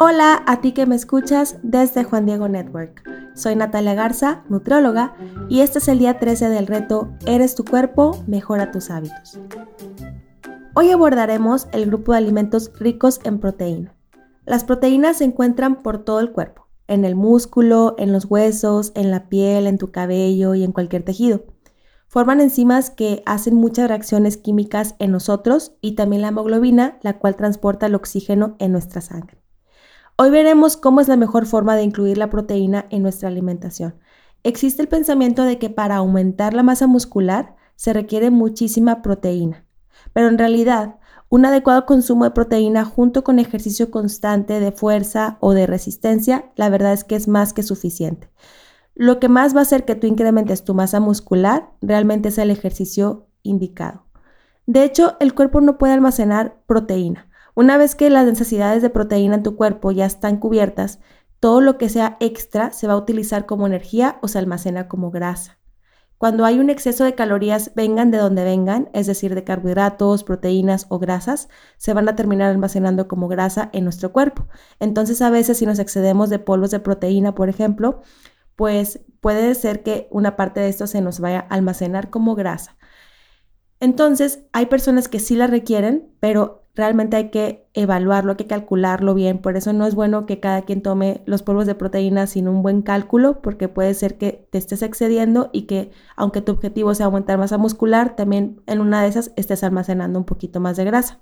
Hola a ti que me escuchas desde Juan Diego Network. Soy Natalia Garza, nutrióloga, y este es el día 13 del reto Eres tu cuerpo, mejora tus hábitos. Hoy abordaremos el grupo de alimentos ricos en proteína. Las proteínas se encuentran por todo el cuerpo, en el músculo, en los huesos, en la piel, en tu cabello y en cualquier tejido. Forman enzimas que hacen muchas reacciones químicas en nosotros y también la hemoglobina, la cual transporta el oxígeno en nuestra sangre. Hoy veremos cómo es la mejor forma de incluir la proteína en nuestra alimentación. Existe el pensamiento de que para aumentar la masa muscular se requiere muchísima proteína, pero en realidad un adecuado consumo de proteína junto con ejercicio constante de fuerza o de resistencia, la verdad es que es más que suficiente. Lo que más va a hacer que tú incrementes tu masa muscular realmente es el ejercicio indicado. De hecho, el cuerpo no puede almacenar proteína. Una vez que las necesidades de proteína en tu cuerpo ya están cubiertas, todo lo que sea extra se va a utilizar como energía o se almacena como grasa. Cuando hay un exceso de calorías, vengan de donde vengan, es decir, de carbohidratos, proteínas o grasas, se van a terminar almacenando como grasa en nuestro cuerpo. Entonces, a veces si nos excedemos de polvos de proteína, por ejemplo, pues puede ser que una parte de esto se nos vaya a almacenar como grasa. Entonces, hay personas que sí la requieren, pero realmente hay que evaluarlo, hay que calcularlo bien. Por eso no es bueno que cada quien tome los polvos de proteína sin un buen cálculo, porque puede ser que te estés excediendo y que aunque tu objetivo sea aumentar masa muscular, también en una de esas estés almacenando un poquito más de grasa.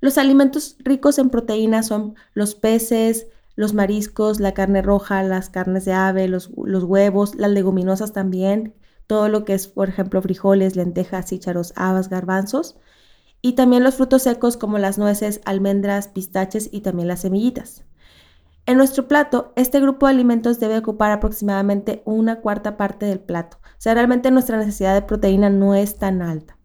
Los alimentos ricos en proteína son los peces, los mariscos, la carne roja, las carnes de ave, los, los huevos, las leguminosas también, todo lo que es, por ejemplo, frijoles, lentejas, chícharos, habas, garbanzos, y también los frutos secos como las nueces, almendras, pistaches y también las semillitas. En nuestro plato, este grupo de alimentos debe ocupar aproximadamente una cuarta parte del plato. O sea, realmente nuestra necesidad de proteína no es tan alta.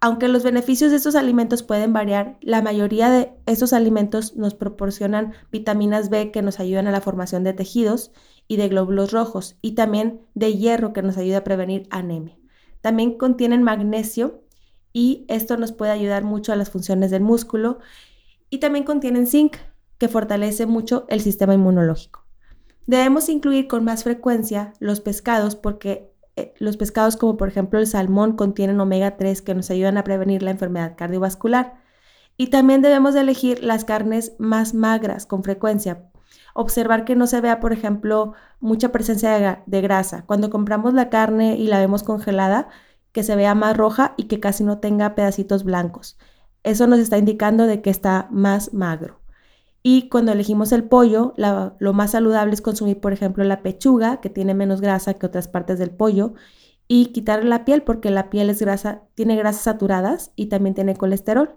Aunque los beneficios de estos alimentos pueden variar, la mayoría de estos alimentos nos proporcionan vitaminas B que nos ayudan a la formación de tejidos y de glóbulos rojos y también de hierro que nos ayuda a prevenir anemia. También contienen magnesio y esto nos puede ayudar mucho a las funciones del músculo y también contienen zinc que fortalece mucho el sistema inmunológico. Debemos incluir con más frecuencia los pescados porque eh, los pescados como por ejemplo el salmón contienen omega 3 que nos ayudan a prevenir la enfermedad cardiovascular. Y también debemos elegir las carnes más magras con frecuencia observar que no se vea, por ejemplo, mucha presencia de, grasa. Cuando compramos la carne y la vemos congelada, que se vea más roja y que casi no tenga pedacitos blancos. Eso nos está indicando de que está más magro. Y cuando elegimos el pollo, lo más saludable es consumir, por ejemplo, la pechuga, que tiene menos grasa que otras partes del pollo, y quitar la piel, porque la piel es grasa, tiene grasas saturadas y también tiene colesterol.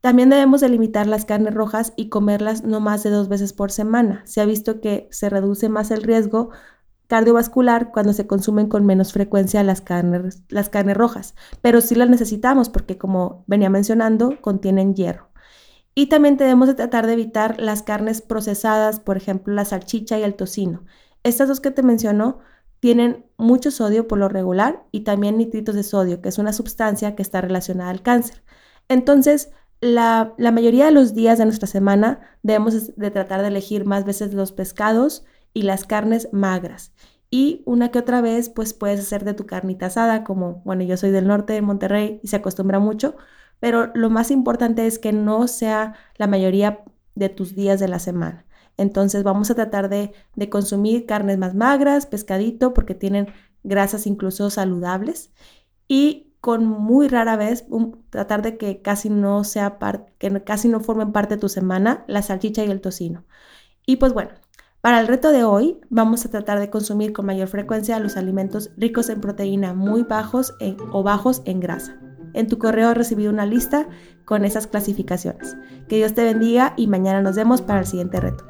También debemos delimitar las carnes rojas y comerlas no más de dos veces por semana. Se ha visto que se reduce más el riesgo cardiovascular cuando se consumen con menos frecuencia las carnes, las carnes rojas, pero sí las necesitamos porque como venía mencionando, contienen hierro. Y también debemos de tratar de evitar las carnes procesadas, por ejemplo, la salchicha y el tocino. Estas dos que te menciono tienen mucho sodio por lo regular y también nitritos de sodio, que es una sustancia que está relacionada al cáncer. Entonces, la, mayoría de los días de nuestra semana debemos de tratar de elegir más veces los pescados y las carnes magras. Y una que otra vez, pues puedes hacer de tu carnita asada, como, bueno, yo soy del norte de Monterrey y se acostumbra mucho, pero lo más importante es que no sea la mayoría de tus días de la semana. Entonces vamos a tratar de, de consumir carnes más magras, pescadito, porque tienen grasas incluso saludables. Y con muy rara vez tratar de que casi no sea que casi no formen parte de tu semana la salchicha y el tocino. Y pues bueno, para el reto de hoy vamos a tratar de consumir con mayor frecuencia los alimentos ricos en proteína muy bajos o bajos en grasa. En tu correo he recibido una lista con esas clasificaciones. Que Dios te bendiga y mañana nos vemos para el siguiente reto.